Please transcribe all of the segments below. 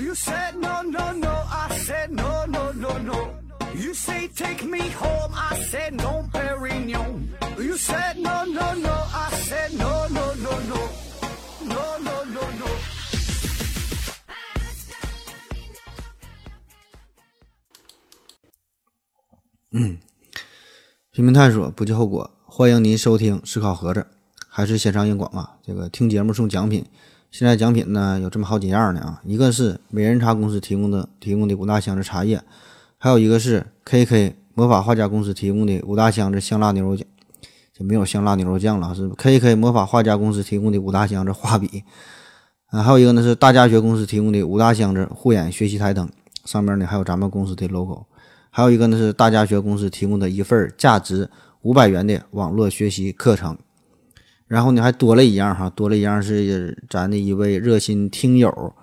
You said no, no, no. I said no, no, no, no. You say take me home. I said no, Perignon. You said no, no, no. I said no, no, no, no. No, no, no, no. 拼命探索，不计后果。欢迎您收听思考盒子，还是线上硬广啊？这个听节目送奖品，现在奖品呢有这么好几样呢啊，一个是美人茶公司提供的提供的五大箱子茶叶，还有一个是 KK 魔法画家公司提供的五大箱子香辣牛肉酱，就没有香辣牛肉酱了，是 KK 魔法画家公司提供的五大箱子画笔，啊，还有一个呢是大家学公司提供的五大箱子护眼学习台灯，上面呢还有咱们公司的 logo。还有一个呢是大家学公司提供的一份价值五百元的网络学习课程，然后呢还多了一样哈，多了一样是咱的一位热心听友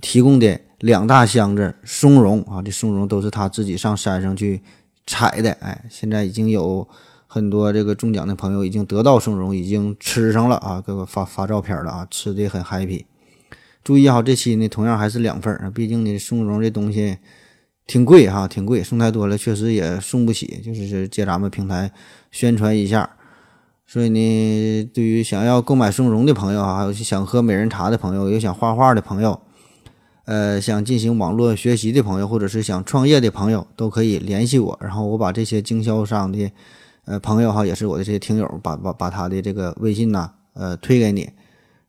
提供的两大箱子松茸啊，这松茸都是他自己上山上去采的，哎，现在已经有很多这个中奖的朋友已经得到松茸，已经吃上了啊，给我发发照片了啊，吃的很 happy。注意哈，这期呢同样还是两份儿，毕竟呢松茸这东西。挺贵哈，挺贵，送太多了，确实也送不起。就是借咱们平台宣传一下，所以呢，对于想要购买松茸的朋友啊，还有想喝美人茶的朋友，有想画画的朋友，呃，想进行网络学习的朋友，或者是想创业的朋友，都可以联系我。然后我把这些经销商的呃朋友哈，也是我的这些听友，把把把他的这个微信呢，呃，推给你，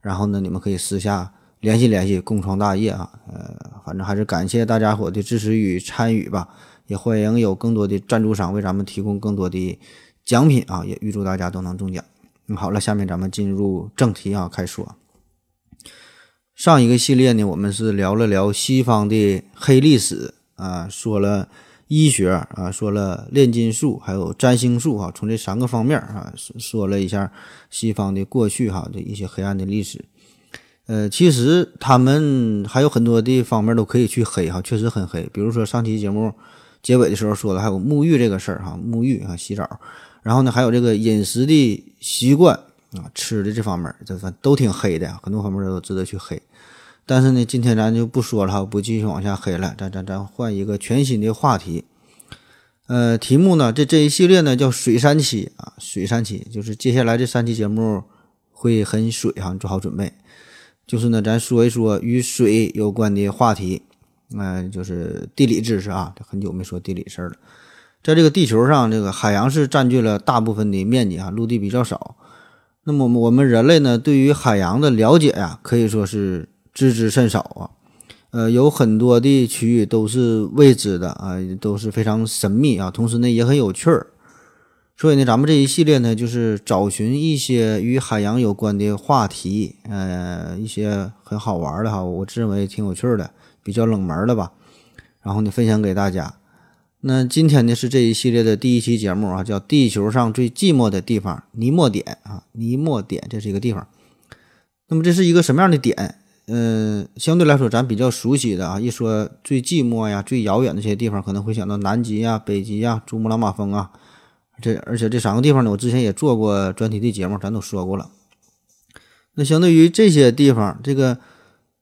然后呢，你们可以私下。联系联系，共创大业啊！呃，反正还是感谢大家伙的支持与参与吧，也欢迎有更多的赞助商为咱们提供更多的奖品啊！也预祝大家都能中奖。那好了，下面咱们进入正题啊，开说。上一个系列呢，我们是聊了聊西方的黑历史啊，说了医学啊，说了炼金术，还有占星术哈，从这三个方面啊，说了一下西方的过去哈的一些黑暗的历史。呃，其实他们还有很多的方面都可以去黑哈，确实很黑。比如说上期节目结尾的时候说的，还有沐浴这个事儿哈，沐浴啊，洗澡，然后呢，还有这个饮食的习惯啊，吃的这方面，这反都挺黑的，很多方面都值得去黑。但是呢，今天咱就不说了，不继续往下黑了，咱咱咱换一个全新的话题。呃，题目呢，这这一系列呢叫水三期啊，水三期就是接下来这三期节目会很水哈，你做好准备。就是呢，咱说一说与水有关的话题，嗯，就是地理知识啊。很久没说地理事儿了。在这个地球上，这个海洋是占据了大部分的面积啊，陆地比较少。那么我们人类呢，对于海洋的了解呀，可以说是知之甚少啊。呃，有很多的区域都是未知的啊，都是非常神秘啊，同时呢，也很有趣儿。所以呢，咱们这一系列呢，就是找寻一些与海洋有关的话题，呃，一些很好玩的哈，我自认为挺有趣的，比较冷门的吧。然后呢，分享给大家。那今天呢，是这一系列的第一期节目啊，叫《地球上最寂寞的地方——尼莫点》啊，尼莫点这是一个地方。那么这是一个什么样的点？嗯，相对来说咱比较熟悉的啊，一说最寂寞呀、最遥远的这些地方，可能会想到南极呀、北极呀、珠穆朗玛峰啊。这而且这三个地方呢，我之前也做过专题的节目，咱都说过了。那相对于这些地方，这个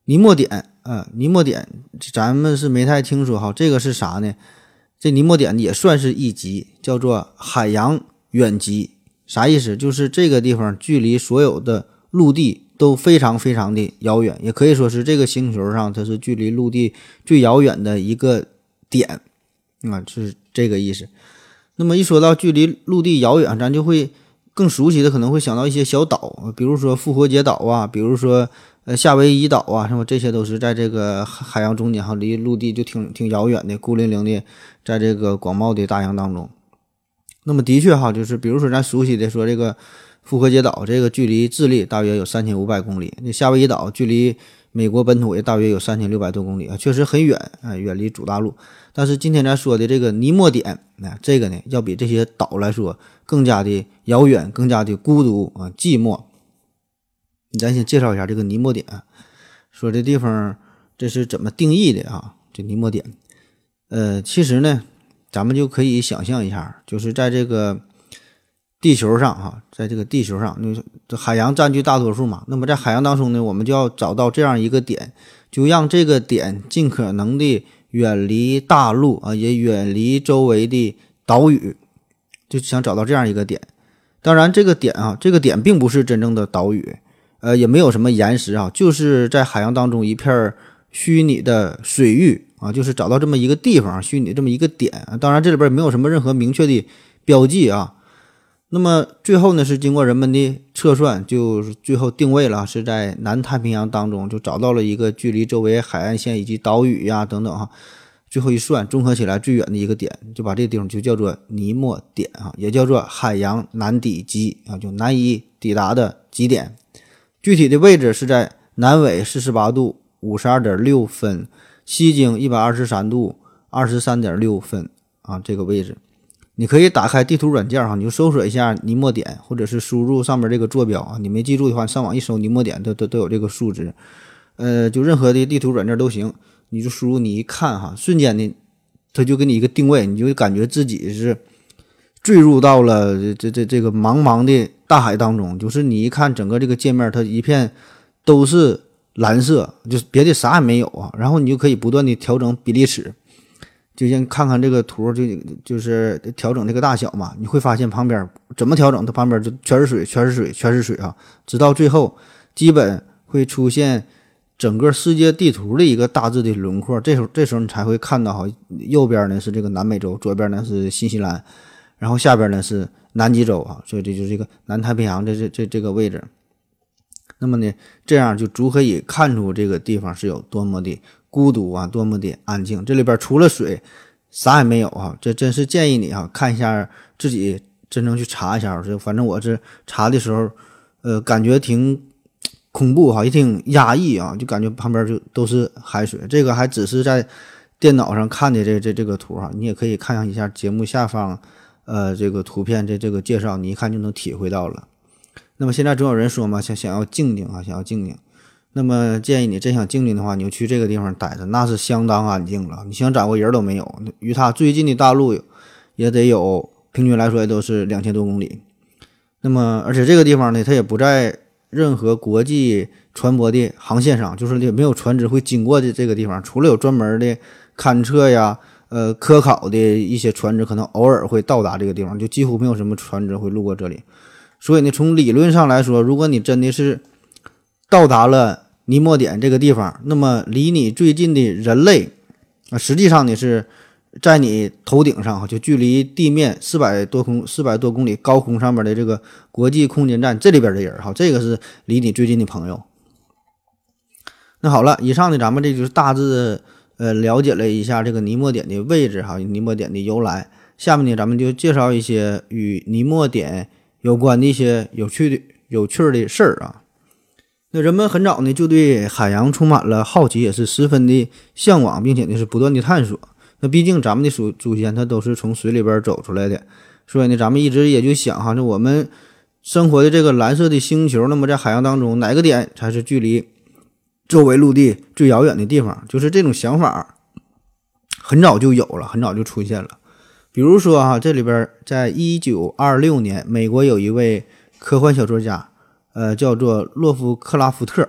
尼莫点啊，尼莫点，咱们是没太听说哈。这个是啥呢？这尼莫点也算是一极，叫做海洋远极。啥意思？就是这个地方距离所有的陆地都非常非常的遥远，也可以说是这个星球上它是距离陆地最遥远的一个点啊，是这个意思。那么一说到距离陆地遥远，咱就会更熟悉的可能会想到一些小岛，比如说复活节岛啊，比如说呃夏威夷岛啊，是吧？这些都是在这个海洋中间哈，离陆地就挺挺遥远的，孤零零的在这个广袤的大洋当中。那么的确哈，就是比如说咱熟悉的说这个复活节岛，这个距离智利大约有三千五百公里，那夏威夷岛距离美国本土也大约有三千六百多公里啊，确实很远啊，远离主大陆。但是今天咱说的这个尼莫点，那这个呢，要比这些岛来说更加的遥远，更加的孤独啊，寂寞。咱先介绍一下这个尼莫点，说这地方这是怎么定义的啊？这尼莫点，呃，其实呢，咱们就可以想象一下，就是在这个地球上哈，在这个地球上，那这海洋占据大多数嘛。那么在海洋当中呢，我们就要找到这样一个点，就让这个点尽可能的远离大陆啊，也远离周围的岛屿，就想找到这样一个点。当然，这个点啊，这个点并不是真正的岛屿，呃，也没有什么岩石啊，就是在海洋当中一片虚拟的水域啊，就是找到这么一个地方，虚拟这么一个点。当然，这里边没有什么任何明确的标记啊。那么最后呢，是经过人们的测算，就是最后定位了，是在南太平洋当中就找到了一个距离周围海岸线以及岛屿呀等等哈，最后一算，综合起来最远的一个点，就把这个地方就叫做尼莫点啊，也叫做海洋南底极啊，就难以抵达的极点。具体的位置是在南纬四十八度五十二点六分，西经一百二十三度二十三点六分啊，这个位置。你可以打开地图软件哈，你就搜索一下尼莫点，或者是输入上面这个坐标啊。你没记住的话，上网一搜尼莫点，都都都有这个数值。呃，就任何的地图软件都行，你就输入，你一看哈，瞬间的，他就给你一个定位，你就感觉自己是坠入到了这这这个茫茫的大海当中。就是你一看整个这个界面，它一片都是蓝色，就是别的啥也没有啊。然后你就可以不断的调整比例尺。就先看看这个图，就就是调整这个大小嘛。你会发现旁边怎么调整，它旁边就全是水，全是水，全是水啊！直到最后，基本会出现整个世界地图的一个大致的轮廓。这时候，这时候你才会看到哈，右边呢是这个南美洲，左边呢是新西兰，然后下边呢是南极洲啊。所以这就是一个南太平洋这这这这个位置。那么呢，这样就足可以看出这个地方是有多么的。孤独啊，多么的安静！这里边除了水，啥也没有啊！这真是建议你啊，看一下自己真正去查一下。这反正我是查的时候，呃，感觉挺恐怖哈，也挺压抑啊，就感觉旁边就都是海水。这个还只是在电脑上看的这这这个图哈，你也可以看一下节目下方，呃，这个图片这这个介绍，你一看就能体会到了。那么现在总有人说嘛，想想要静静啊，想要静静。那么建议你真想静静的话，你就去这个地方待着，那是相当安静了。你想找个人都没有，与它最近的大陆也得有，平均来说也都是两千多公里。那么，而且这个地方呢，它也不在任何国际船舶的航线上，就是也没有船只会经过的这个地方。除了有专门的勘测呀、呃科考的一些船只，可能偶尔会到达这个地方，就几乎没有什么船只会路过这里。所以呢，从理论上来说，如果你真的是到达了。尼莫点这个地方，那么离你最近的人类啊，实际上呢是在你头顶上哈，就距离地面四百多空四百多公里高空上面的这个国际空间站这里边的人哈，这个是离你最近的朋友。那好了，以上呢咱们这就是大致呃了解了一下这个尼莫点的位置哈，尼莫点的由来。下面呢咱们就介绍一些与尼莫点有关的一些有趣的有趣的事儿啊。那人们很早呢就对海洋充满了好奇，也是十分的向往，并且呢是不断的探索。那毕竟咱们的祖祖先他都是从水里边走出来的，所以呢咱们一直也就想哈，那我们生活的这个蓝色的星球，那么在海洋当中哪个点才是距离周围陆地最遥远的地方？就是这种想法很早就有了，很早就出现了。比如说哈，这里边在一九二六年，美国有一位科幻小说家。呃，叫做洛夫克拉夫特，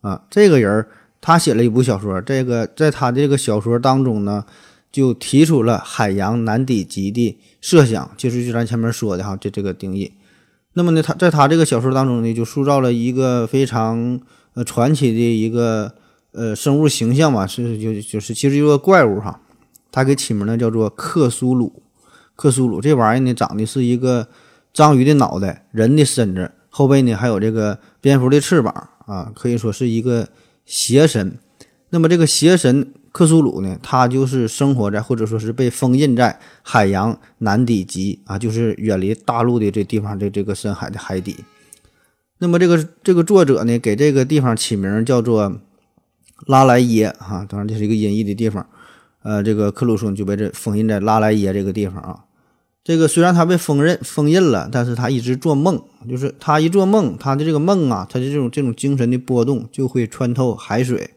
啊，这个人他写了一部小说，这个在他的这个小说当中呢，就提出了海洋难抵极的设想，就是就咱前面说的哈，这这个定义。那么呢，他在他这个小说当中呢，就塑造了一个非常呃传奇的一个呃生物形象嘛，是就就是其实一个怪物哈，他给起名呢叫做克苏鲁，克苏鲁这玩意儿呢长得是一个章鱼的脑袋，人的身子。后背呢还有这个蝙蝠的翅膀啊，可以说是一个邪神。那么这个邪神克苏鲁呢，他就是生活在或者说是被封印在海洋南底极啊，就是远离大陆的这地方的这个深海的海底。那么这个这个作者呢，给这个地方起名叫做拉莱耶哈，当然这是一个音译的地方。呃，这个克鲁松就被这封印在拉莱耶这个地方啊。这个虽然他被封印封印了，但是他一直做梦，就是他一做梦，他的这个梦啊，他的这种这种精神的波动就会穿透海水，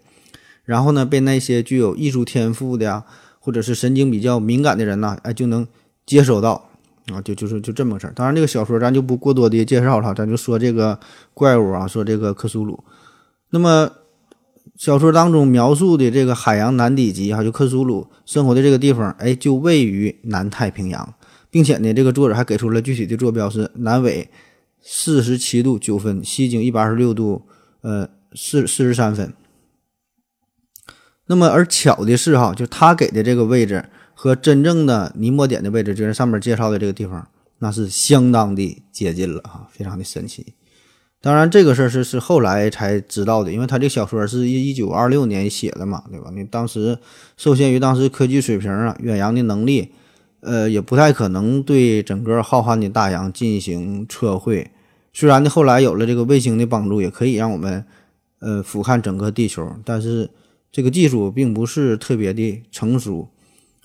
然后呢，被那些具有艺术天赋的呀，或者是神经比较敏感的人呐，哎，就能接收到，啊，就就是就这么个事儿。当然，这个小说咱就不过多的介绍了，咱就说这个怪物啊，说这个克苏鲁。那么小说当中描述的这个海洋南底极哈，就克苏鲁生活的这个地方，哎，就位于南太平洋，并且呢，这个作者还给出了具体的坐标是南纬四十七度九分，西经一百二十六度呃四四十三分。那么而巧的是哈，就他给的这个位置。和真正的尼莫点的位置，就是上面介绍的这个地方，那是相当的接近了啊，非常的神奇。当然，这个事儿是是后来才知道的，因为他这小说是一一九二六年写的嘛，对吧？你当时受限于当时科技水平啊、远洋的能力，呃，也不太可能对整个浩瀚的大洋进行测绘。虽然呢，后来有了这个卫星的帮助，也可以让我们呃俯瞰整个地球，但是这个技术并不是特别的成熟。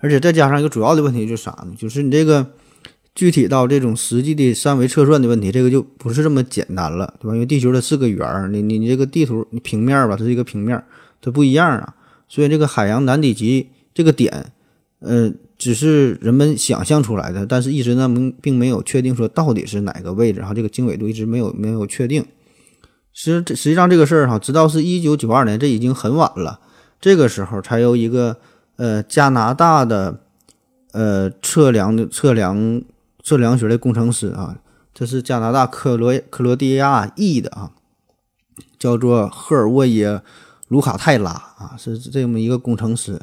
而且再加上一个主要的问题就是啥呢？就是你这个具体到这种实际的三维测算的问题，这个就不是这么简单了，对吧？因为地球它是个圆儿，你你你这个地图你平面吧，它是一个平面，它不一样啊。所以这个海洋南底极这个点，呃，只是人们想象出来的，但是一直呢并并没有确定说到底是哪个位置然后，这个经纬度一直没有没有确定。实实际上这个事儿哈，直到是一九九二年，这已经很晚了，这个时候才有一个。呃，加拿大的呃测量的测量测量学的工程师啊，这是加拿大克罗克罗地亚裔的啊，叫做赫尔沃耶卢卡泰拉啊，是这么一个工程师，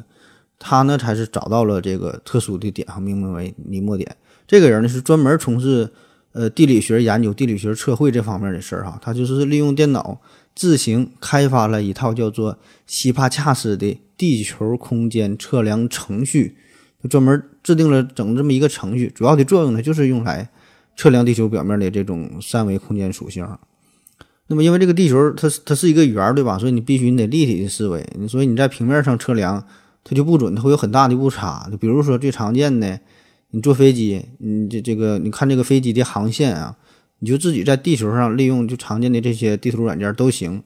他呢才是找到了这个特殊的点哈，命名为尼莫点。这个人呢是专门从事呃地理学研究、地理学测绘这方面的事儿哈，他就是利用电脑自行开发了一套叫做西帕恰斯的。地球空间测量程序，专门制定了整这么一个程序，主要的作用呢，就是用来测量地球表面的这种三维空间属性。那么，因为这个地球它它是一个圆，对吧？所以你必须你得立体的思维，你所以你在平面上测量它就不准，它会有很大的误差。就比如说最常见的，你坐飞机，你这这个你看这个飞机的航线啊，你就自己在地球上利用就常见的这些地图软件都行。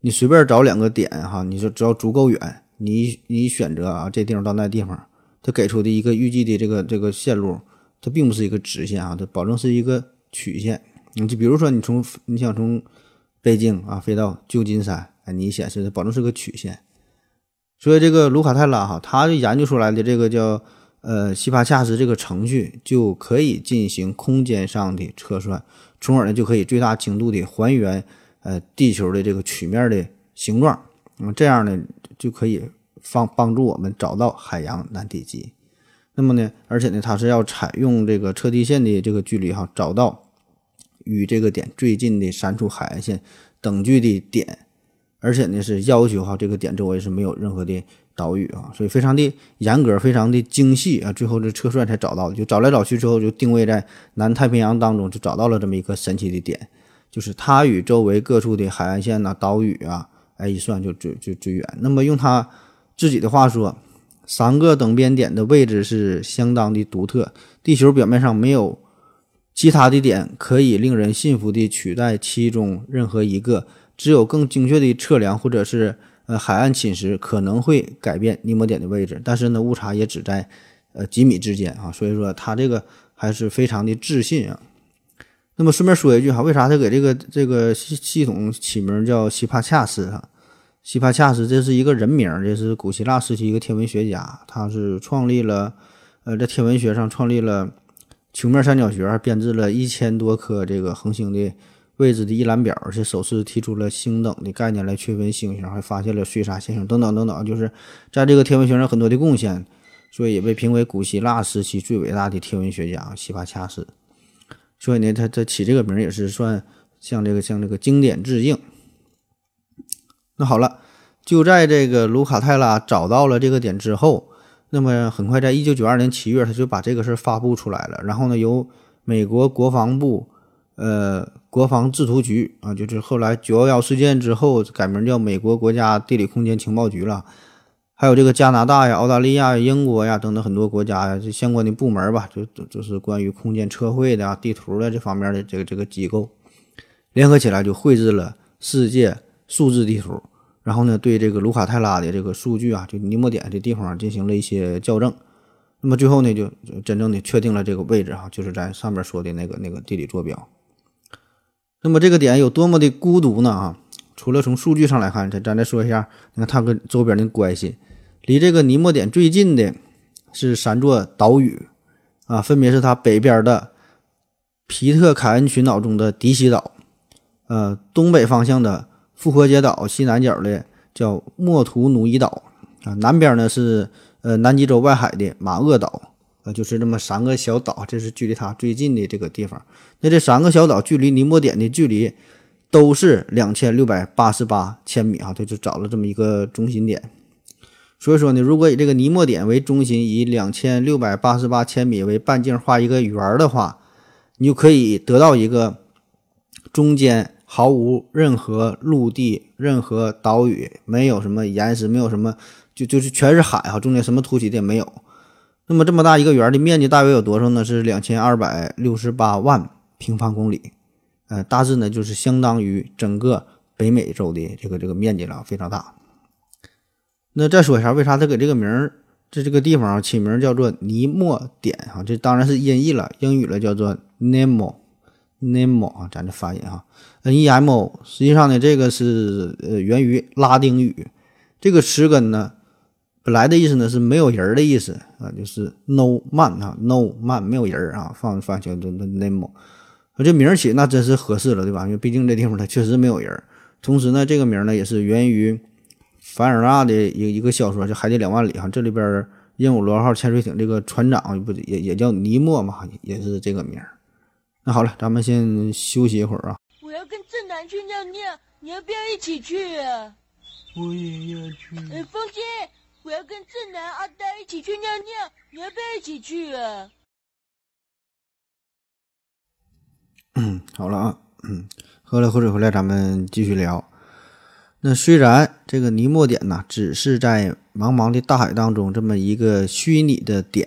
你随便找两个点哈，你说只要足够远，你你选择啊，这地方到那地方，它给出的一个预计的这个这个线路，它并不是一个直线啊，它保证是一个曲线。你就比如说你从你想从北京啊飞到旧金山，哎，你显示的保证是个曲线。所以这个卢卡泰拉哈，他研究出来的这个叫呃西帕恰斯这个程序，就可以进行空间上的测算，从而呢就可以最大精度的还原。呃，地球的这个曲面的形状，那么这样呢，就可以帮帮助我们找到海洋南底极。那么呢，而且呢，它是要采用这个测地线的这个距离哈，找到与这个点最近的三处海岸线等距的点，而且呢是要求哈这个点周围是没有任何的岛屿啊，所以非常的严格，非常的精细啊。最后这测算才找到的，就找来找去之后就定位在南太平洋当中，就找到了这么一个神奇的点。就是它与周围各处的海岸线呐、岛屿啊，哎，一算就最最最远。那么用他自己的话说，三个等边点的位置是相当的独特，地球表面上没有其他的点可以令人信服地取代其中任何一个。只有更精确的测量或者是呃海岸侵蚀可能会改变尼莫点的位置，但是呢误差也只在呃几米之间啊，所以说他这个还是非常的自信啊。那么顺便说一句哈，为啥他给这个这个系系统起名叫西帕恰斯哈？西帕恰斯这是一个人名，这是古希腊时期一个天文学家，他是创立了呃在天文学上创立了球面三角学，编制了一千多颗这个恒星的位置的一览表，而且首次提出了星等的概念来区分星星，还发现了碎沙现象等等等等，就是在这个天文学上很多的贡献，所以也被评为古希腊时期最伟大的天文学家西帕恰斯。所以呢，他他起这个名也是算向这个向这个经典致敬。那好了，就在这个卢卡泰拉找到了这个点之后，那么很快在一九九二年七月，他就把这个事儿发布出来了。然后呢，由美国国防部呃国防制图局啊，就是后来九幺幺事件之后改名叫美国国家地理空间情报局了。还有这个加拿大呀、澳大利亚、英国呀等等很多国家呀，这相关的部门吧，就就是关于空间测绘的啊、地图的这方面的这个这个机构，联合起来就绘制了世界数字地图，然后呢，对这个卢卡泰拉的这个数据啊，就尼莫点这地方进行了一些校正，那么最后呢，就真正的确定了这个位置哈，就是在上面说的那个那个地理坐标。那么这个点有多么的孤独呢？啊，除了从数据上来看，咱咱再说一下，你看它跟周边的关系，离这个尼莫点最近的是三座岛屿啊，分别是它北边的皮特凯恩群岛中的迪西岛，呃，东北方向的复活节岛西南角的叫莫图努伊岛啊，南边呢是呃南极洲外海的马厄岛。呃，就是这么三个小岛，这是距离它最近的这个地方。那这三个小岛距离尼莫点的距离都是两千六百八十八千米啊，这就找了这么一个中心点。所以说呢，如果以这个尼莫点为中心，以两千六百八十八千米为半径画一个圆的话，你就可以得到一个中间毫无任何陆地、任何岛屿，没有什么岩石，没有什么，就就是全是海哈，中间什么凸起的也没有。那么这么大一个圆的面积大约有多少呢？是两千二百六十八万平方公里，呃，大致呢就是相当于整个北美洲的这个这个面积了，非常大。那再说一下，为啥他给这个名儿，这这个地方起名叫做尼莫点啊？这当然是音译了，英语了叫做 Nemo，Nemo 啊，咱这发音啊，N-E-M-O，实际上呢，这个是呃源于拉丁语，这个词根呢。本来的意思呢是没有人的意思啊，就是 no man 啊，no man 没有人啊，放放叫做 nemo，这名儿起那真是合适了，对吧？因为毕竟这地方它确实没有人。同时呢，这个名呢也是源于凡尔纳的一一个小说，叫《海底两万里》哈，这里边鹦鹉螺号潜水艇这个船长不也也叫尼莫嘛，也是这个名。那好了，咱们先休息一会儿啊。我要跟正南去尿尿，你要不要一起去啊？我也要去。哎，风姐。我要跟正南、阿呆一起去尿尿，你要不要一起去啊？嗯，好了啊，嗯，喝了口水回来，咱们继续聊。那虽然这个尼莫点呐，只是在茫茫的大海当中这么一个虚拟的点，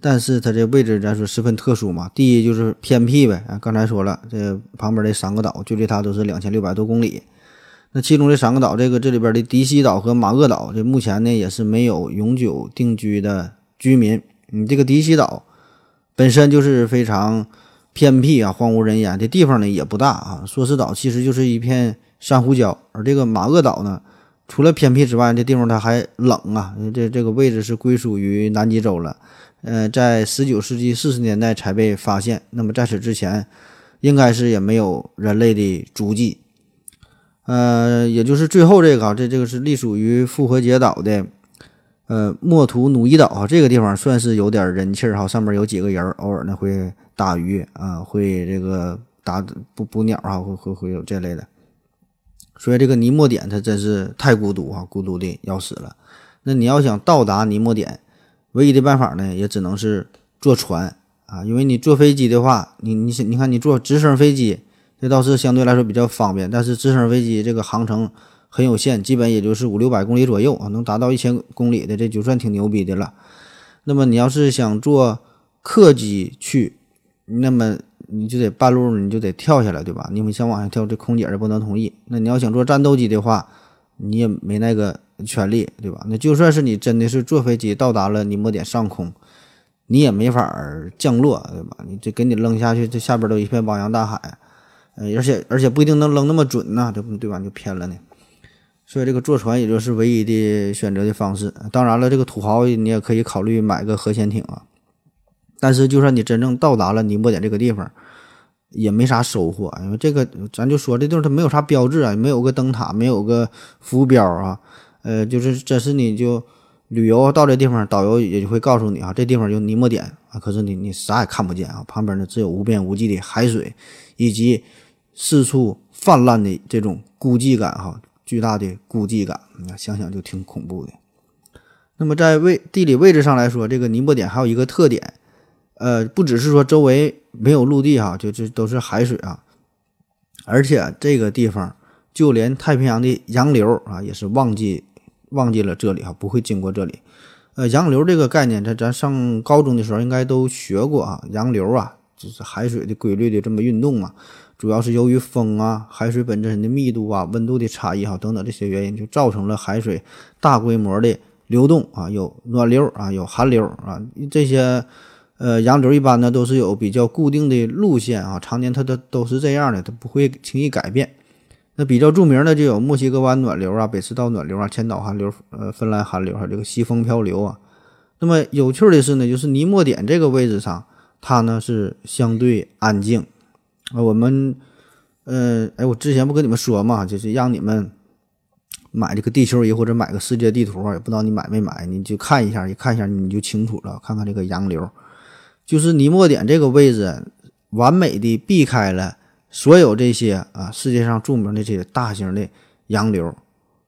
但是它这位置咱说十分特殊嘛。第一就是偏僻呗，啊，刚才说了，这旁边的三个岛距离它都是两千六百多公里。那其中这三个岛，这个这里边的迪西岛和马厄岛，这目前呢也是没有永久定居的居民。你这个迪西岛本身就是非常偏僻啊，荒无人烟的地方呢也不大啊。梭斯岛其实就是一片珊瑚礁，而这个马厄岛呢，除了偏僻之外，这地方它还冷啊。这这个位置是归属于南极洲了。呃，在十九世纪四十年代才被发现。那么在此之前，应该是也没有人类的足迹。呃，也就是最后这个啊，这这个是隶属于复活节岛的，呃，莫图努伊岛啊，这个地方算是有点人气儿哈，上面有几个人，偶尔呢会打鱼啊，会这个打捕捕鸟啊，会会会有这类的。所以这个尼莫点它真是太孤独啊，孤独的要死了。那你要想到达尼莫点，唯一的办法呢，也只能是坐船啊，因为你坐飞机的话，你你你看你坐直升飞机。这倒是相对来说比较方便，但是直升飞机这个航程很有限，基本也就是五六百公里左右啊，能达到一千公里的这就算挺牛逼的了。那么你要是想坐客机去，那么你就得半路你就得跳下来，对吧？你们想往下跳，这空姐也不能同意。那你要想坐战斗机的话，你也没那个权利，对吧？那就算是你真的是坐飞机到达了尼莫点上空，你也没法降落，对吧？你这给你扔下去，这下边都一片汪洋大海。呃，而且而且不一定能扔那么准呢，对不对吧？就偏了呢。所以这个坐船也就是唯一的选择的方式。当然了，这个土豪你也可以考虑买个核潜艇啊。但是就算你真正到达了尼泊点这个地方，也没啥收获，因为这个咱就说这地方它没有啥标志啊，没有个灯塔，没有个浮标啊。呃，就是真是你就旅游到这地方，导游也就会告诉你啊，这地方就尼莫点啊。可是你你啥也看不见啊，旁边呢只有无边无际的海水以及。四处泛滥的这种孤寂感，哈，巨大的孤寂感，想想就挺恐怖的。那么在位地理位置上来说，这个尼泊点还有一个特点，呃，不只是说周围没有陆地，哈，就这都是海水啊，而且这个地方就连太平洋的洋流啊，也是忘记忘记了这里哈，不会经过这里。呃，洋流这个概念，在咱上高中的时候应该都学过啊，洋流啊，就是海水的规律的这么运动嘛。主要是由于风啊、海水本身的密度啊、温度的差异哈等等这些原因，就造成了海水大规模的流动啊，有暖流啊，有寒流啊，这些呃洋流一般呢都是有比较固定的路线啊，常年它都都是这样的，它不会轻易改变。那比较著名的就有墨西哥湾暖流啊、北赤道暖流啊、千岛寒流、呃芬兰寒流，还有这个西风漂流啊。那么有趣的是呢，就是尼莫点这个位置上，它呢是相对安静啊。我们呃，哎，我之前不跟你们说嘛，就是让你们。买这个地球仪或者买个世界地图，也不知道你买没买，你就看一下，一看一下你就清楚了。看看这个洋流，就是尼莫点这个位置，完美的避开了所有这些啊世界上著名的这些大型的洋流，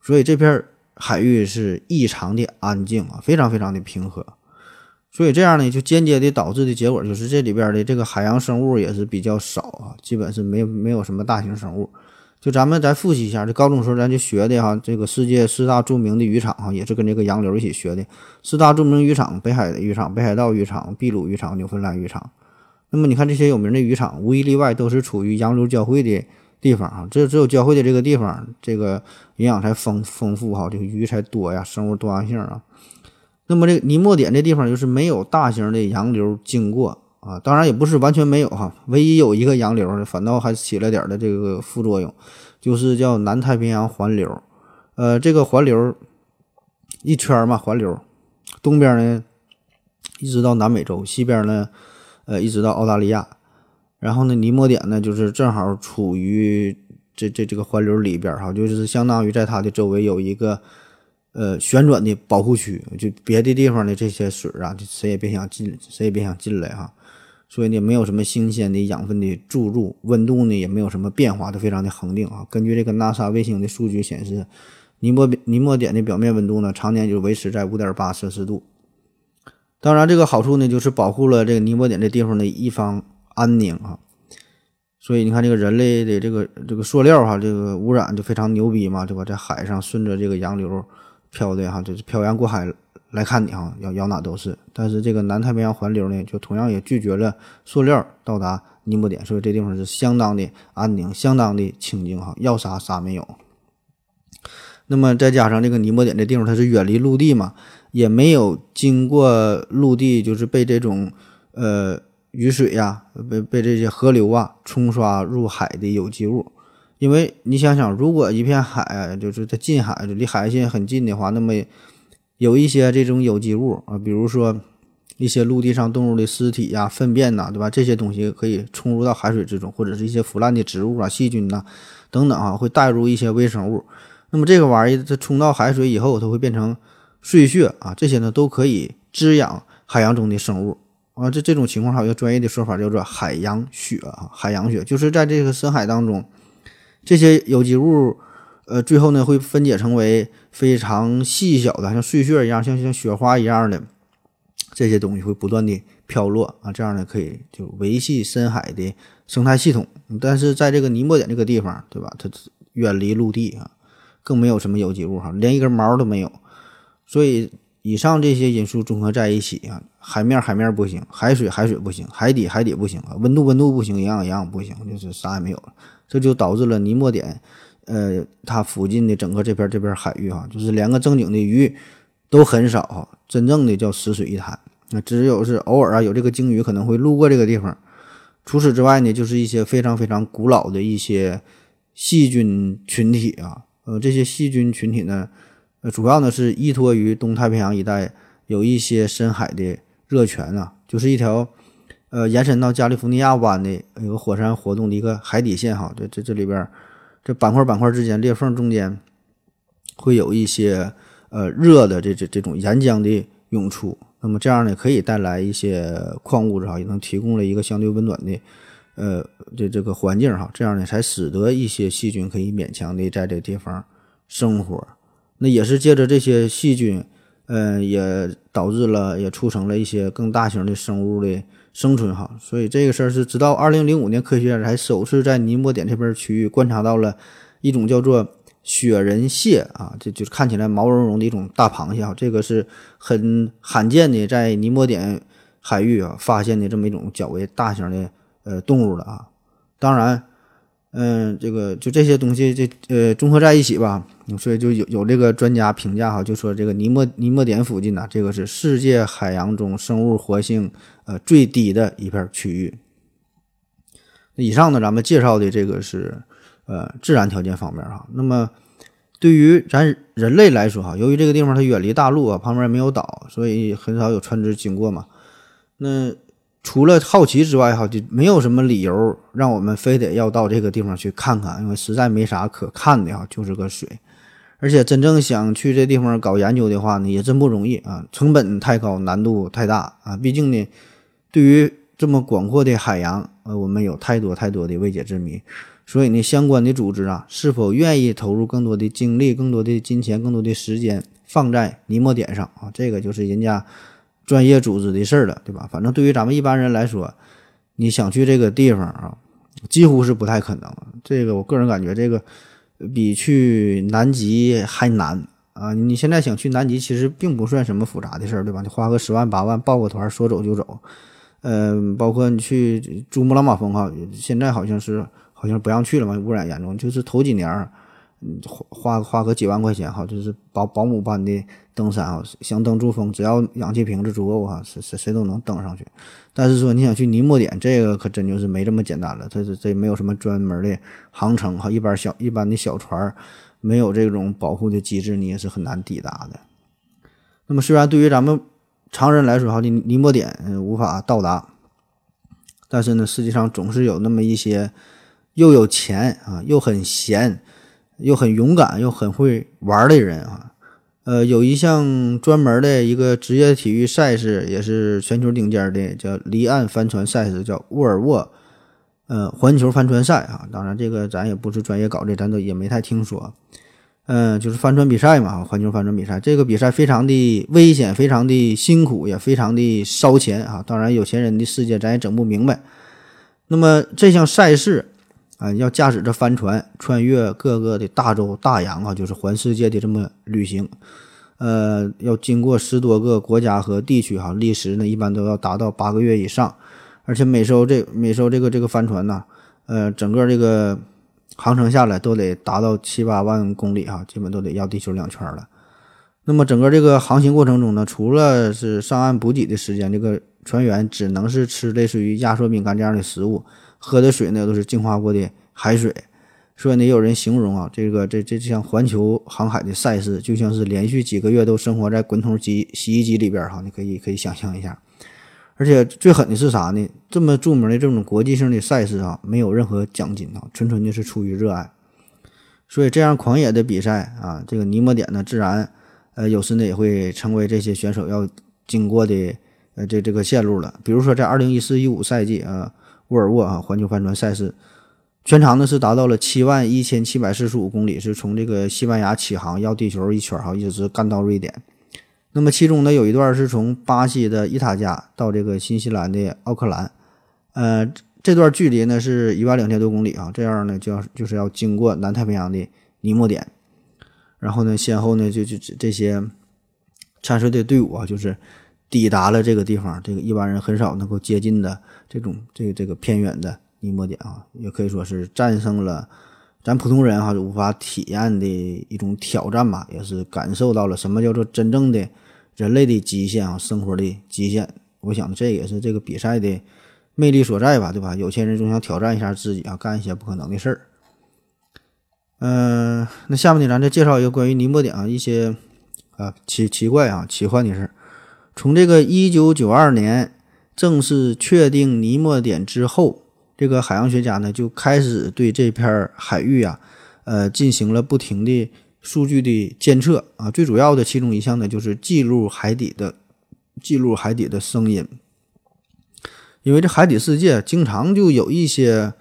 所以这片海域是异常的安静啊，非常非常的平和。所以这样呢，就间接的导致的结果就是这里边的这个海洋生物也是比较少啊，基本是没有没有什么大型生物。就咱们再复习一下，这高中时候咱就学的哈，这个世界四大著名的渔场哈，也是跟这个洋流一起学的。四大著名渔场：北海渔场、北海道渔场、秘鲁渔场、纽芬兰渔场。那么你看这些有名的渔场，无一例外都是处于洋流交汇的地方啊。只有只有交汇的这个地方，这个营养才丰丰富哈，这个鱼才多呀，生物多样性啊。那么这个尼莫点这地方就是没有大型的洋流经过啊，当然也不是完全没有哈，唯一有一个洋流，反倒还起了点的这个副作用。就是叫南太平洋环流，呃，这个环流一圈嘛，环流东边呢一直到南美洲，西边呢呃一直到澳大利亚，然后呢尼莫点呢就是正好处于这这这个环流里边哈，就是相当于在它的周围有一个呃旋转的保护区，就别的地方的这些水啊，谁也别想进，谁也别想进来哈。所以呢，没有什么新鲜的养分的注入，温度呢也没有什么变化，都非常的恒定啊。根据这个 NASA 卫星的数据显示，尼莫尼莫点的表面温度呢，常年就维持在五点八摄氏度。当然，这个好处呢，就是保护了这个尼莫点这地方的一方安宁啊。所以你看，这个人类的这个这个塑料哈，这个污染就非常牛逼嘛，对吧？在海上顺着这个洋流漂的哈，就是漂洋过海。来看你哈，要要哪都是。但是这个南太平洋环流呢，就同样也拒绝了塑料到达尼莫点，所以这地方是相当的安宁，相当的清静哈，要啥啥没有。那么再加上这个尼莫点这地方，它是远离陆地嘛，也没有经过陆地，就是被这种呃雨水呀，被被这些河流啊冲刷入海的有机物。因为你想想，如果一片海就是在近海，离海岸线很近的话，那么有一些这种有机物啊，比如说一些陆地上动物的尸体呀、粪便呐，对吧？这些东西可以冲入到海水之中，或者是一些腐烂的植物啊、细菌呐等等啊，会带入一些微生物。那么这个玩意儿它冲到海水以后，它会变成碎屑啊，这些呢都可以滋养海洋中的生物啊。这这种情况还有一个专业的说法叫做海洋血啊，海洋血就是在这个深海当中，这些有机物。呃，最后呢会分解成为非常细小的，像碎屑一样，像像雪花一样的这些东西会不断的飘落啊，这样呢可以就维系深海的生态系统。但是在这个尼莫点这个地方，对吧？它远离陆地啊，更没有什么有机物哈，连一根毛都没有。所以以上这些因素综合在一起啊，海面海面不行，海水海水不行，海底海底不行啊，温度温度不行，营养营养不行，就是啥也没有了。这就导致了尼莫点。呃，它附近的整个这片这片海域哈，就是连个正经的鱼都很少，真正的叫死水一潭。那只有是偶尔啊，有这个鲸鱼可能会路过这个地方。除此之外呢，就是一些非常非常古老的一些细菌群体啊。呃，这些细菌群体呢，呃，主要呢是依托于东太平洋一带有一些深海的热泉啊，就是一条呃延伸到加利福尼亚湾的有个火山活动的一个海底线哈。这这这里边。这板块板块之间裂缝中间会有一些呃热的这这这种岩浆的涌出，那么这样呢可以带来一些矿物质哈，也能提供了一个相对温暖的呃这这个环境哈，这样呢才使得一些细菌可以勉强的在这地方生活。那也是借着这些细菌，嗯，也导致了也促成了一些更大型的生物的。生存哈，所以这个事儿是直到二零零五年，科学家才首次在尼莫点这片区域观察到了一种叫做雪人蟹啊，这就是看起来毛茸茸的一种大螃蟹哈，这个是很罕见的在尼莫点海域啊发现的这么一种较为大型的呃动物了啊。当然，嗯，这个就这些东西这呃综合在一起吧，所以就有有这个专家评价哈，就说这个尼莫尼莫点附近呢，这个是世界海洋中生物活性呃最低的一片区域。以上呢，咱们介绍的这个是呃自然条件方面哈。那么对于咱人类来说哈，由于这个地方它远离大陆啊，旁边没有岛，所以很少有船只经过嘛。那除了好奇之外哈，就没有什么理由让我们非得要到这个地方去看看，因为实在没啥可看的哈，就是个水。而且真正想去这地方搞研究的话呢，也真不容易啊，成本太高，难度太大啊。毕竟呢，对于这么广阔的海洋，呃，我们有太多太多的未解之谜。所以呢，相关的组织啊，是否愿意投入更多的精力、更多的金钱、更多的时间放在尼莫点上啊？这个就是人家专业组织的事儿了，对吧？反正对于咱们一般人来说，你想去这个地方啊，几乎是不太可能。这个我个人感觉，这个比去南极还难啊！你现在想去南极，其实并不算什么复杂的事儿，对吧？你花个十万八万报个团，说走就走。嗯，包括你去珠穆朗玛峰哈，现在好像是。好像不让去了嘛，污染严重。就是头几年，嗯，花花个几万块钱哈，就是保保姆般的登山哈，想登珠峰，只要氧气瓶子足够哈，谁谁谁都能登上去。但是说你想去尼莫点，这个可真就是没这么简单了。它这这没有什么专门的航程哈，一般小一般的小船没有这种保护的机制，你也是很难抵达的。那么虽然对于咱们常人来说哈，尼尼莫点无法到达，但是呢，世界上总是有那么一些。又有钱啊，又很闲，又很勇敢，又很会玩的人啊，呃，有一项专门的一个职业体育赛事，也是全球顶尖的，叫离岸帆船赛事，叫沃尔沃，呃，环球帆船赛啊。当然，这个咱也不是专业搞的，咱都也没太听说。嗯，就是帆船比赛嘛，环球帆船比赛，这个比赛非常的危险，非常的辛苦，也非常的烧钱啊。当然，有钱人的世界咱也整不明白。那么这项赛事。啊，要驾驶着帆船穿越各个的大洲大洋啊，就是环世界的这么旅行，呃，要经过十多个国家和地区哈，历时呢一般都要达到八个月以上，而且每艘这每艘这个这个帆船呢，呃，整个这个航程下来都得达到七八万公里哈，基本都得绕地球两圈了。那么整个这个航行过程中呢，除了是上岸补给的时间，这个船员只能是吃类似于压缩饼干这样的食物。喝的水呢都是净化过的海水，所以呢也有人形容啊，这个这这像环球航海的赛事就像是连续几个月都生活在滚筒机洗衣机里边哈，你可以可以想象一下。而且最狠的是啥呢？这么著名的这种国际性的赛事啊，没有任何奖金啊，纯纯的是出于热爱。所以这样狂野的比赛啊，这个尼莫点呢，自然呃有时呢也会成为这些选手要经过的呃这这个线路了。比如说在二零一四一五赛季啊。沃尔沃啊，环球帆船赛事全长呢是达到了七万一千七百四十五公里，是从这个西班牙起航绕地球一圈哈，一直干到瑞典。那么其中呢有一段是从巴西的伊塔加到这个新西兰的奥克兰，呃，这段距离呢是一万两千多公里啊。这样呢就要就是要经过南太平洋的尼莫点，然后呢先后呢就就这些参赛的队伍啊，就是抵达了这个地方，这个一般人很少能够接近的。这种这个这个偏远的尼莫点啊，也可以说是战胜了咱普通人哈无法体验的一种挑战吧，也是感受到了什么叫做真正的人类的极限啊，生活的极限。我想这也是这个比赛的魅力所在吧，对吧？有钱人总想挑战一下自己啊，干一些不可能的事儿。嗯，那下面呢，咱再介绍一个关于尼莫点啊一些啊奇奇怪啊奇幻的事儿。从这个一九九二年。正式确定尼莫点之后，这个海洋学家呢就开始对这片海域啊，呃，进行了不停的数据的监测啊。最主要的其中一项呢，就是记录海底的记录海底的声音。因为这海底世界经常就有一些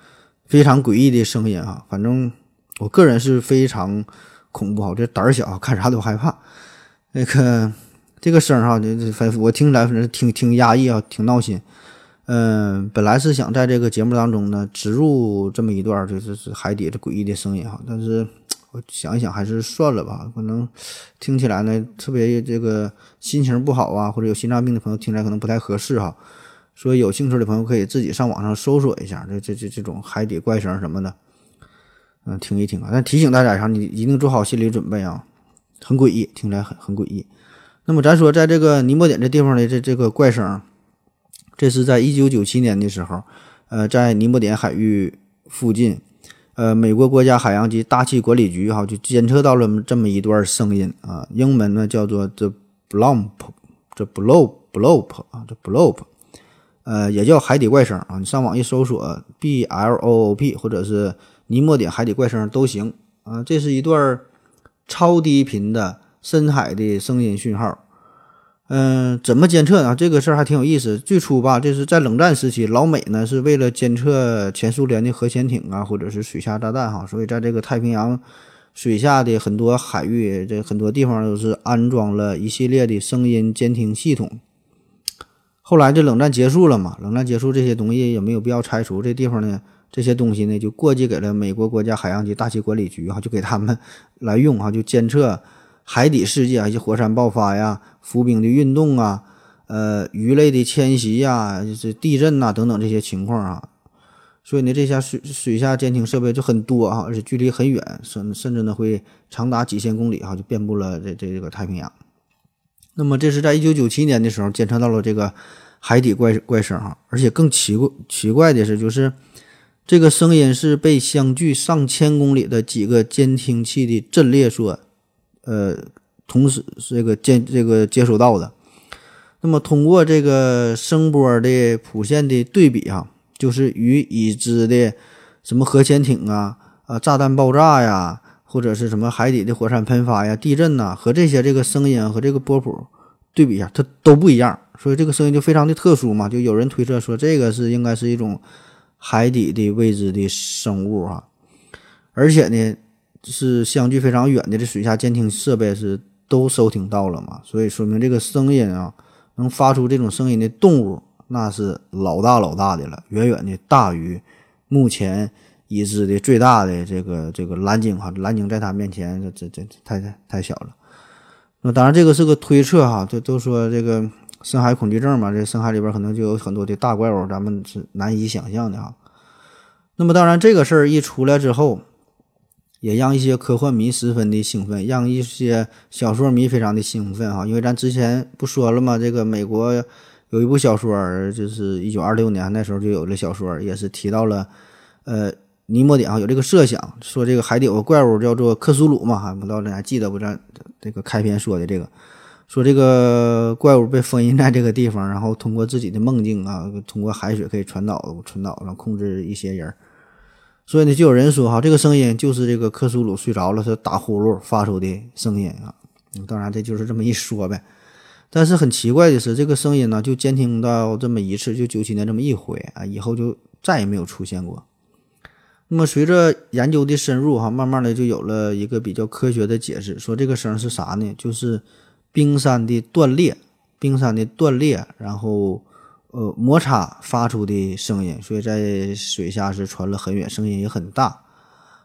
非常诡异的声音啊。反正我个人是非常恐怖，这胆儿小，看啥都害怕。那个。这个声哈，这这反我听起来反正挺挺压抑啊，挺闹心。嗯，本来是想在这个节目当中呢植入这么一段，就是是海底这诡异的声音哈，但是我想一想还是算了吧，可能听起来呢特别这个心情不好啊，或者有心脏病的朋友听起来可能不太合适哈。所以有兴趣的朋友可以自己上网上搜索一下这这这这种海底怪声什么的。嗯、听一听啊。但提醒大家一下，你一定做好心理准备啊，很诡异，听起来很很诡异。那么咱说，在这个尼莫点这地方的这这个怪声，这是在一九九七年的时候，呃，在尼莫点海域附近，呃，美国国家海洋及大气管理局哈就监测到了这么一段声音啊，英文呢叫做 the blump，这 blow bloop 啊，这 bloop，呃，也叫海底怪声啊。你上网一搜索 b l o o p 或者是尼莫点海底怪声都行啊。这是一段超低频的深海的声音讯号。嗯、怎么监测呢？这个事儿还挺有意思。最初吧，这是在冷战时期，老美呢是为了监测前苏联的核潜艇啊，或者是水下炸弹哈，所以在这个太平洋水下的很多海域，这很多地方都是安装了一系列的声音监听系统。后来这冷战结束了嘛，冷战结束这些东西也没有必要拆除，这地方呢这些东西呢就过继给了美国国家海洋及大气管理局哈，就给他们来用哈，就监测海底世界啊，一些火山爆发呀、浮冰的运动啊、呃鱼类的迁徙呀、这地震呐、等等这些情况啊。所以呢，这下水水下监听设备就很多啊，而且距离很远，甚甚至呢会长达几千公里哈，就遍布了这这这个太平洋。那么这是在一九九七年的时候监测到了这个海底怪怪声哈，而且更奇怪奇怪的是，就是这个声音是被相距上千公里的几个监听器的阵列所呃同时这个接这个接收到的。那么通过这个声波的谱线的对比哈、就是与已知的什么核潜艇啊、啊炸弹爆炸呀，或者是什么海底的火山喷发呀、地震呐、和这些这个声音和这个波谱对比一下，它都不一样，所以这个声音就非常的特殊嘛。就有人推测说，这个是应该是一种海底的未知的生物啊，而且呢是相距非常远的这水下监听设备是都收听到了嘛，所以说明这个声音啊能发出这种声音的动物那是老大老大的了，远远的大于目前已知的最大的这个这个蓝鲸哈，蓝鲸在它面前这这这太太太小了。那当然这个是个推测哈，这都说这个深海恐惧症嘛，这深海里边可能就有很多的大怪物，咱们是难以想象的哈。那么当然这个事儿一出来之后，也让一些科幻迷十分的兴奋，让一些小说迷非常的兴奋哈，因为咱之前不说了吗？这个美国有一部小说，就是一九二六年那时候就有了小说，也是提到了，呃，尼莫点啊有这个设想，说这个海底有个怪物叫做克苏鲁嘛，哈，不知道大家记得不？咱这个开篇说的这个，说这个怪物被封印在这个地方，然后通过自己的梦境啊，通过海水可以传导传导，然后控制一些人。所以呢，就有人说哈，这个声音就是这个克苏鲁睡着了，他打呼噜发出的声音啊。当然，这就是这么一说呗。但是很奇怪的是，这个声音呢，就监听到这么一次，就九七年这么一回啊，以后就再也没有出现过。那么随着研究的深入哈，慢慢的就有了一个比较科学的解释，说这个声是啥呢？就是冰山的断裂，冰山的断裂，然后呃摩擦发出的声音，所以在水下是传了很远，声音也很大。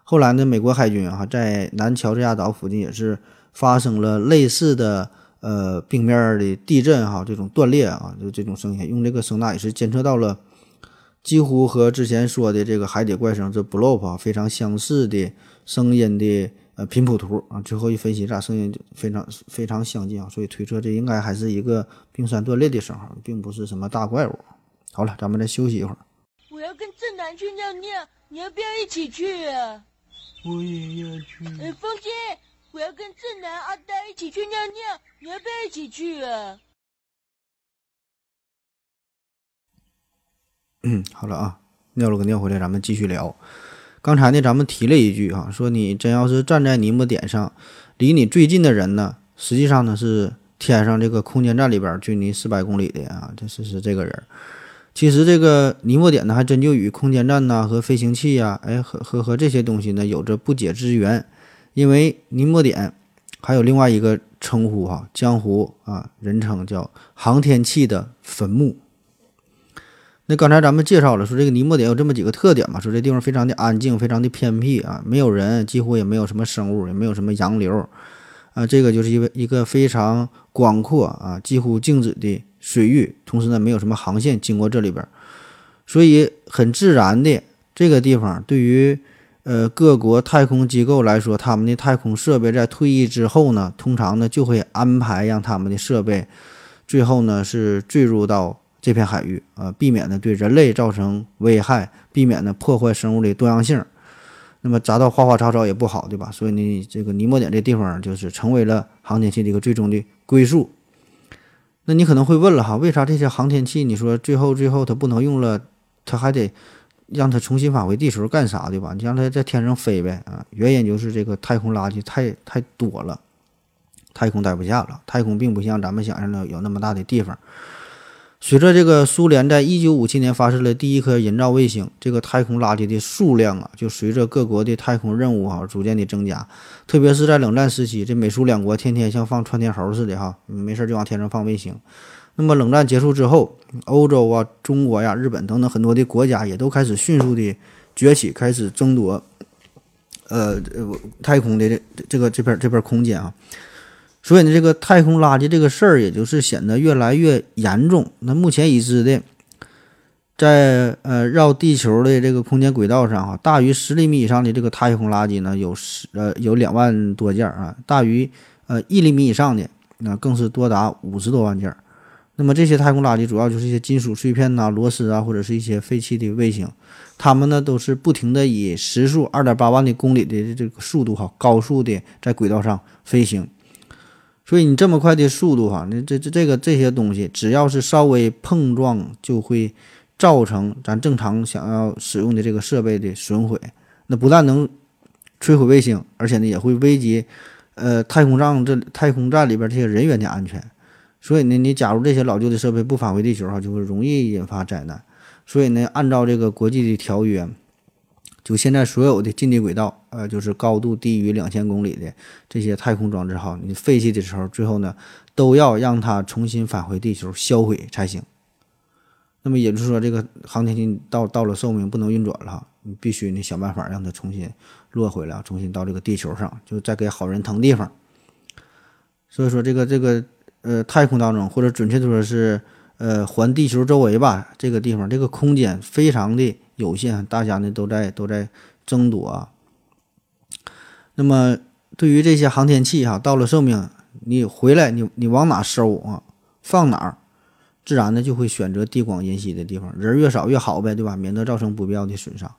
后来呢，美国海军哈在南乔治亚岛附近也是发生了类似的呃冰面的地震哈，这种断裂啊，就这种声音，用这个声呐也是监测到了。几乎和之前说的这个海底怪声这 b l o p 啊非常相似的声音的呃频谱图啊，最后一分析，这俩声音就非常非常相近啊，所以推测这应该还是一个冰山断裂的声号，并不是什么大怪物。好了，咱们再休息一会儿。我要跟正南去尿尿，你要不要一起去啊？我也要去。哎，风姐，我要跟正南、阿呆一起去尿尿，你要不要一起去啊？嗯，好了啊，尿了个尿回来，咱们继续聊。刚才呢，咱们提了一句哈、说你真要是站在尼莫点上，离你最近的人呢，实际上呢是天上这个空间站里边距离四百公里的啊，这是是这个人。其实这个尼莫点呢，还真就与空间站呐、和飞行器呀、哎和和和这些东西呢有着不解之缘，因为尼莫点还有另外一个称呼哈、江湖啊人称叫航天器的坟墓。那刚才咱们介绍了，说这个尼莫点有这么几个特点嘛，说这地方非常的安静，非常的偏僻啊，没有人，几乎也没有什么生物，也没有什么洋流，啊，这个就是一个一个非常广阔啊，几乎静止的水域，同时呢，没有什么航线经过这里边，所以很自然的，这个地方对于呃各国太空机构来说，他们的太空设备在退役之后呢，通常呢就会安排让他们的设备最后呢是坠入到这片海域啊、避免呢对人类造成危害，避免呢破坏生物的多样性。那么砸到花花草草也不好，对吧？所以呢，这个尼莫点这地方就是成为了航天器的一个最终的归宿。那你可能会问了哈，为啥这些航天器你说最后最后它不能用了，它还得让它重新返回地球干啥，对吧？你让它在天上飞呗啊？原因就是这个太空垃圾太太多了，太空待不下了。太空并不像咱们想象的有那么大的地方。随着这个苏联在一九五七年发射了第一颗人造卫星，这个太空垃圾的数量啊，就随着各国的太空任务哈逐渐的增加。特别是在冷战时期，这美苏两国天天像放窜天猴似的哈，没事就往天上放卫星。那么冷战结束之后，欧洲啊、中国呀、日本等等很多的国家也都开始迅速的崛起，开始争夺呃呃太空的这这个这片这片空间啊。所以呢，这个太空垃圾这个事儿，也就是显得越来越严重。那目前已知的，在呃绕地球的这个空间轨道上，哈，大于十厘米以上的这个太空垃圾呢，有十呃有两万多件啊，大于呃一厘米以上的，那更是多达五十多万件。那么这些太空垃圾主要就是一些金属碎片呐、螺丝啊，或者是一些废弃的卫星，它们呢都是不停的以时速二点八万的公里的这个速度哈，高速的在轨道上飞行。所以你这么快的速度哈，那这这这个这些东西，只要是稍微碰撞，就会造成咱正常想要使用的这个设备的损毁。那不但能摧毁卫星，而且呢也会危及呃太空站这太空站里边这些人员的安全。所以呢，你假如这些老旧的设备不返回地球哈，就会容易引发灾难。所以呢，按照这个国际的条约。就现在所有的近地轨道，呃，就是高度低于两千公里的这些太空装置哈，你废弃的时候，最后呢，都要让它重新返回地球销毁才行。那么也就是说，这个航天器到到了寿命不能运转了，你必须你想办法让它重新落回来，重新到这个地球上，就再给好人腾地方。所以说，这个这个呃，太空当中，或者准确的说是呃，环地球周围吧，这个地方这个空间非常的。有限，大家呢都在都在争夺啊。那么对于这些航天器哈，到了寿命，你回来你你往哪收啊？放哪儿？自然呢就会选择地广人稀的地方，人越少越好呗，对吧？免得造成不必要的损伤。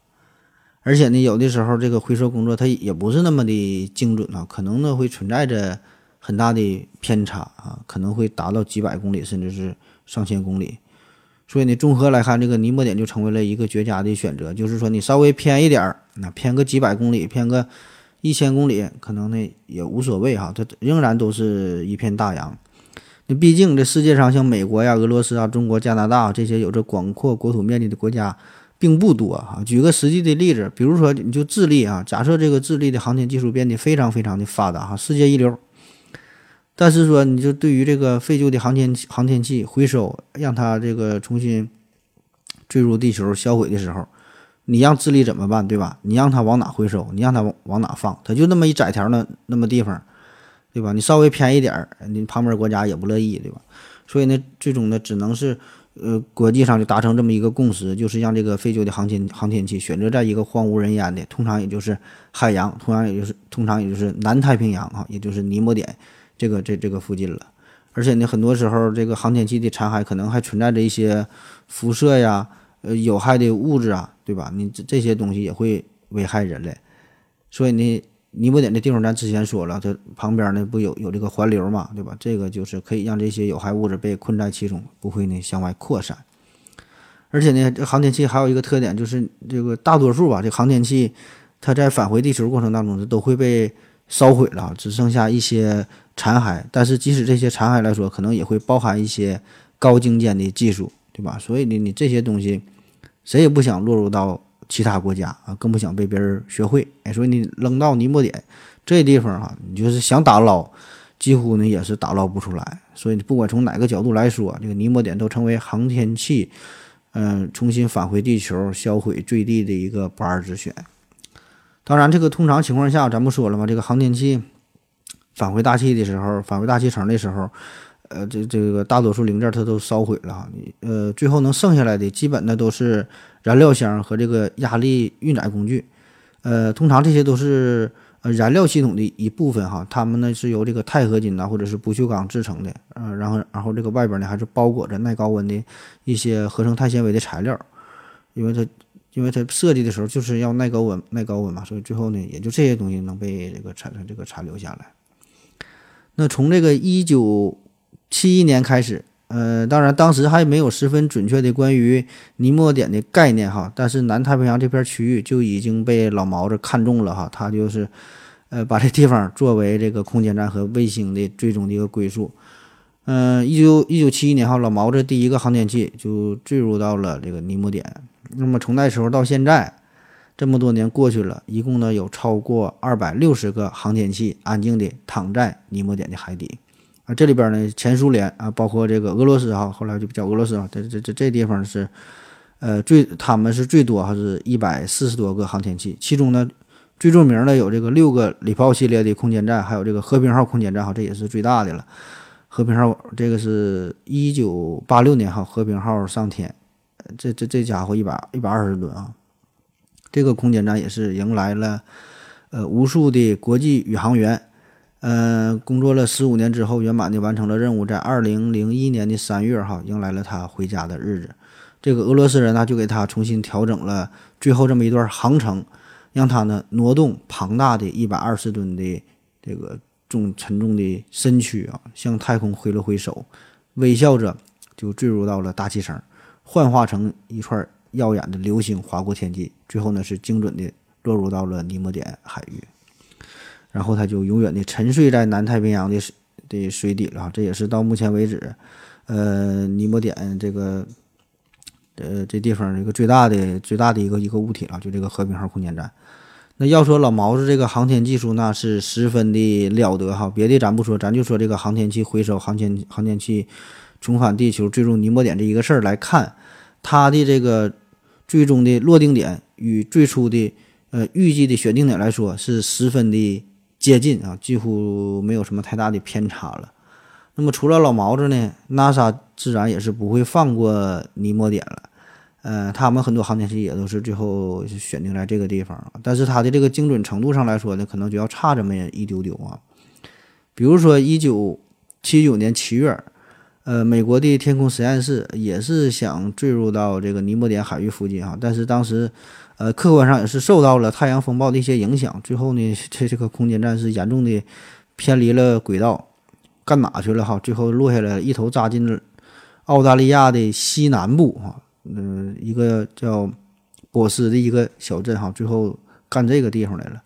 而且呢，有的时候这个回收工作它也不是那么的精准啊，可能呢会存在着很大的偏差啊，可能会达到几百公里甚至是上千公里。所以呢，综合来看，这个尼莫点就成为了一个绝佳的选择。就是说，你稍微偏一点儿，那偏个几百公里，偏个一千公里，可能呢也无所谓哈，它仍然都是一片大洋。那毕竟这世界上像美国呀、俄罗斯啊、中国、加拿大这些有着广阔国土面积的国家并不多哈。举个实际的例子，比如说你就智利啊，假设这个智利的航天技术变得非常非常的发达哈，世界一流。但是说，你就对于这个废旧的航天航天器回收，让它这个重新坠入地球销毁的时候，你让智利怎么办，对吧？你让它往哪回收？你让它往往哪放？它就那么一窄条呢，那么地方，对吧？你稍微偏一点，你旁边国家也不乐意，对吧？所以呢，最终呢，只能是呃，国际上就达成这么一个共识，就是让这个废旧的航天航天器选择在一个荒无人烟的，通常也就是海洋，通常也就是通常也就是南太平洋啊，也就是尼莫点。这个这这个附近了，而且呢，很多时候这个航天器的残骸可能还存在着一些辐射呀、呃有害的物质啊，对吧？你这这些东西也会危害人类。所以呢，尼泊点这地方咱之前说了，它旁边呢不有有这个环流嘛，对吧？这个就是可以让这些有害物质被困在其中，不会呢向外扩散。而且呢，这航天器还有一个特点，就是这个大多数吧，这航天器它在返回地球过程当中它都会被烧毁了，只剩下一些。残骸，但是即使这些残骸来说，可能也会包含一些高精尖的技术，对吧？所以呢，你这些东西，谁也不想落入到其他国家啊，更不想被别人学会。哎，所以你扔到尼莫点这地方哈，你就是想打捞，几乎呢也是打捞不出来。所以不管从哪个角度来说，这个尼莫点都成为航天器，嗯，重新返回地球销毁坠地的一个不二之选。当然，这个通常情况下，咱不说了吗？这个航天器。返回大气的时候，返回大气层的时候，呃，这这个大多数零件它都烧毁了，你呃，最后能剩下来的基本的都是燃料箱和这个压力运载工具，呃，通常这些都是呃燃料系统的一部分哈，它们呢是由这个钛合金呐或者是不锈钢制成的，呃，然后然后这个外边呢还是包裹着耐高温的一些合成碳纤维的材料，因为它因为它设计的时候就是要耐高温耐高温嘛，所以最后呢也就这些东西能被这个产生这个残留下来。那从这个一九七一年开始，呃，当然当时还没有十分准确的关于尼莫点的概念哈，但是南太平洋这片区域就已经被老毛子看中了哈，他就是呃把这地方作为这个空间站和卫星的最终的一个归宿。嗯，一九一九七一年哈，老毛子第一个航天器就坠入到了这个尼莫点。那么从那时候到现在。这么多年过去了，一共呢有超过二百六十个航天器安静地躺在尼莫点的海底，啊，这里边呢前苏联啊，包括这个俄罗斯哈，后来就叫俄罗斯啊，这这这这地方是，呃最他们是最多还是一百四十多个航天器，其中呢最著名的有这个六个礼炮系列的空间站，还有这个和平号空间站哈，这也是最大的了。和平号这个是一九八六年哈，和平号上天，这这这家伙一百一百二十吨啊。这个空间站也是迎来了，呃，无数的国际宇航员，呃，工作了十五年之后，圆满的完成了任务，在二零零一年的三月，哈，迎来了他回家的日子。这个俄罗斯人呢，就给他重新调整了最后这么一段航程，让他呢挪动庞大的一百二十吨的这个重沉重的身躯啊，向太空挥了挥手，微笑着就坠入到了大气层，幻化成一串。耀眼的流星划过天际，最后呢是精准的落入到了尼莫点海域，然后它就永远的沉睡在南太平洋的的水底了。这也是到目前为止，呃，尼莫点这个呃这地方一个最大的最大的一个一个物体了，就这个和平号空间站。那要说老毛子这个航天技术，那是十分的了得哈。别的咱不说，咱就说这个航天器回收、航天航天器重返地球、坠入尼莫点这一个事儿来看，它的这个。最终的落定点与最初的呃预计的选定点来说是十分的接近啊，几乎没有什么太大的偏差了。那么除了老毛子呢，NASA 自然也是不会放过尼莫点了。呃，他们很多航天器也都是最后选定在这个地方，但是它的这个精准程度上来说呢，可能就要差这么一丢丢啊。比如说一九七九年七月。呃，美国的天空实验室也是想坠入到这个尼莫点海域附近哈，但是当时，呃，客观上也是受到了太阳风暴的一些影响，最后呢，这这个空间站是严重的偏离了轨道，干哪去了哈？最后落下来一头扎进了澳大利亚的西南部哈，嗯，一个叫波斯的一个小镇哈，最后干这个地方来了。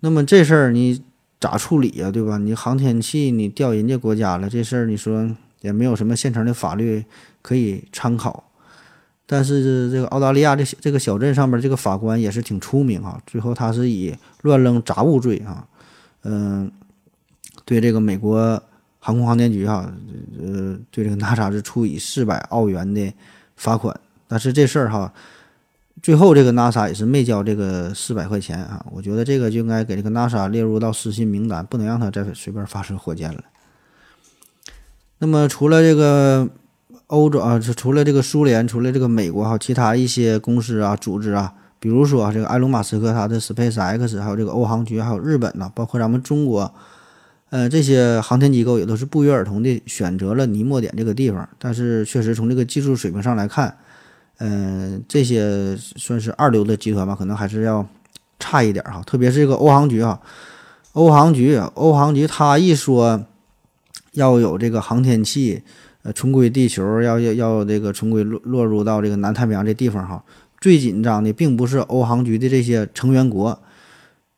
那么这事儿你咋处理呀？对吧？你航天器你调人家国家了，这事儿你说？也没有什么现成的法律可以参考，但是这个澳大利亚这这个小镇上面这个法官也是挺出名啊。最后他是以乱扔杂物罪啊，嗯，对这个美国航空航天局哈，呃，对这个 NASA 是处以四百澳元的罚款。但是这事儿哈，最后这个 NASA 也是没交这个四百块钱啊。我觉得这个就应该给这个 NASA 列入到失信名单，不能让他再随便发射火箭了。那么除了这个欧洲啊，除了这个苏联，除了这个美国哈，其他一些公司啊、组织啊，比如说这个埃隆·马斯克他的 Space X，还有这个欧航局，还有日本呢，包括咱们中国，呃，这些航天机构也都是不约而同的选择了尼莫点这个地方。但是确实从这个技术水平上来看，嗯，这些算是二流的集团吧，可能还是要差一点哈。特别是这个欧航局啊，欧航局，欧航局他一说。要有这个航天器，呃，重归地球，要要要这个重归落落入到这个南太平洋这地方哈。最紧张的并不是欧航局的这些成员国，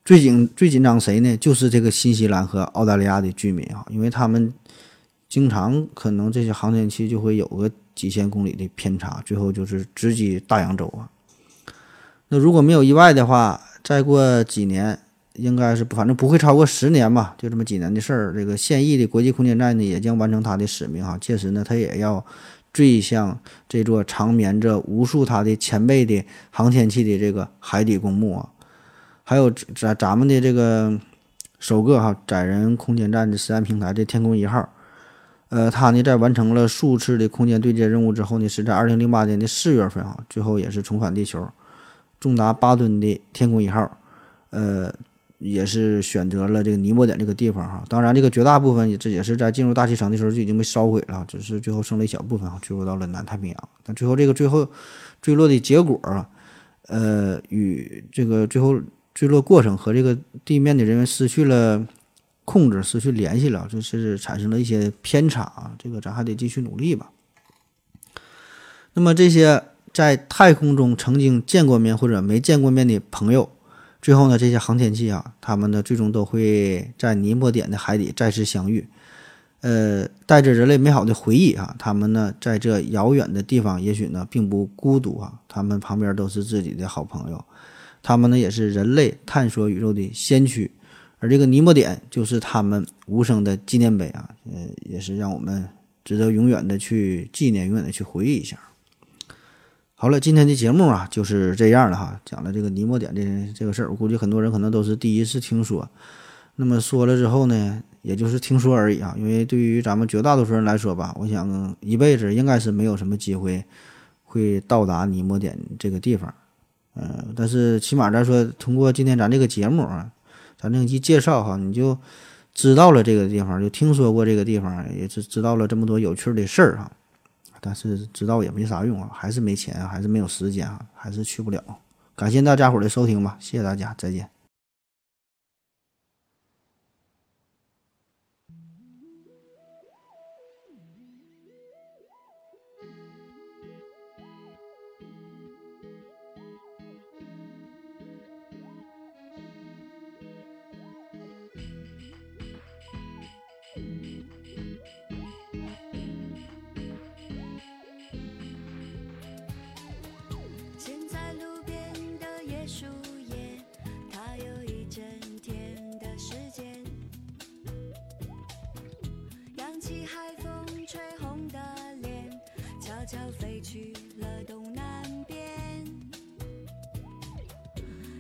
最紧最紧张谁呢？就是这个新西兰和澳大利亚的居民啊，因为他们经常可能这些航天器就会有个几千公里的偏差，最后就是直击大洋洲啊。那如果没有意外的话，再过几年。应该是反正不会超过十年吧，就这么几年的事儿。这个现役的国际空间站呢，也将完成它的使命哈。届时呢，它也要坠向这座长眠着无数它的前辈的航天器的这个海底公墓啊。还有咱咱们的这个首个哈载人空间站的实验平台这天宫一号，呃，它呢在完成了数次的空间对接任务之后呢，是在二零零八年的四月份啊，最后也是重返地球。重达八吨的天宫一号，呃，也是选择了这个尼莫点这个地方哈。当然，这个绝大部分这也是在进入大气层的时候就已经被烧毁了，只是最后剩了一小部分啊，坠落到了南太平洋。但最后这个最后坠落的结果，呃，与这个最后坠落过程和这个地面的人员失去了控制，失去联系了，就是产生了一些偏差啊。这个咱还得继续努力吧。那么这些在太空中曾经见过面或者没见过面的朋友，最后呢，这些航天器啊，他们呢最终都会在尼莫点的海底再次相遇，呃，带着人类美好的回忆啊，他们呢在这遥远的地方，也许呢并不孤独啊，他们旁边都是自己的好朋友，他们呢也是人类探索宇宙的先驱，而这个尼莫点就是他们无声的纪念碑啊，呃，也是让我们值得永远的去纪念，永远的去回忆一下。好了，今天的节目啊就是这样了哈，讲了这个尼莫点的这个事儿，我估计很多人可能都是第一次听说。那么说了之后呢，也就是听说而已啊，因为对于咱们绝大多数人来说吧，我想一辈子应该是没有什么机会会到达尼莫点这个地方。嗯，但是起码咱说，通过今天咱这个节目啊，咱这一介绍哈，你就知道了这个地方，就听说过这个地方，也是知道了这么多有趣的事儿哈。但是知道也没啥用啊，还是没钱，还是没有时间啊，还是去不了。感谢大家伙的收听吧，谢谢大家，再见。去了东南边。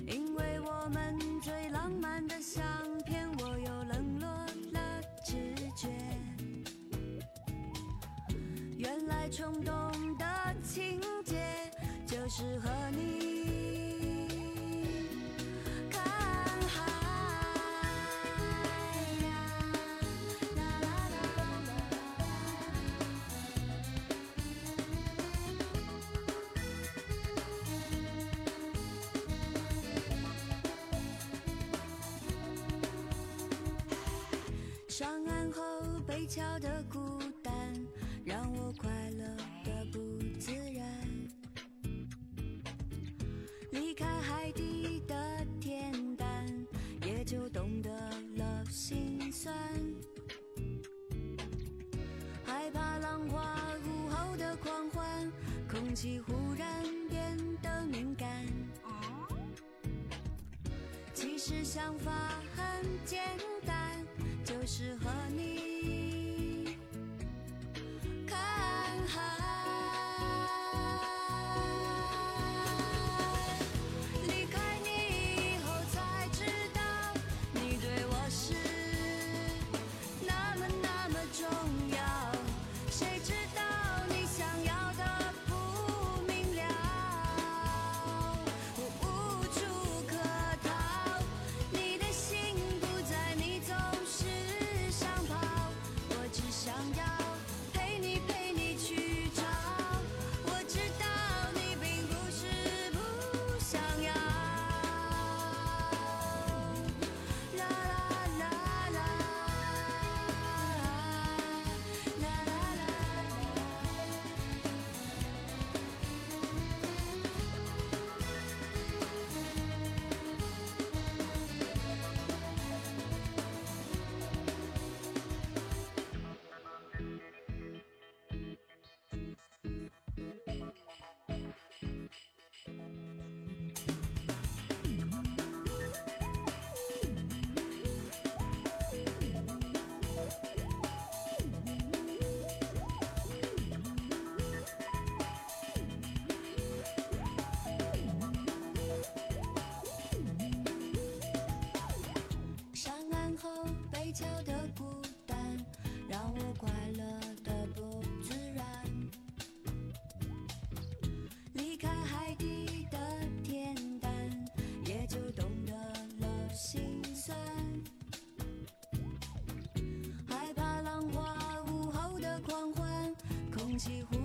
因为我们最浪漫的相片，我又冷落了直觉。原来冲动的情节就是和被敲的孤单，让我快乐的不自然。离开海底的恬淡，也就懂得了心酸。害怕浪花午后的狂欢，空气忽然变得敏感。其实想法很简单，就是看海底的天，淡也就懂得了心酸。害怕浪花，午后的狂欢，空气忽。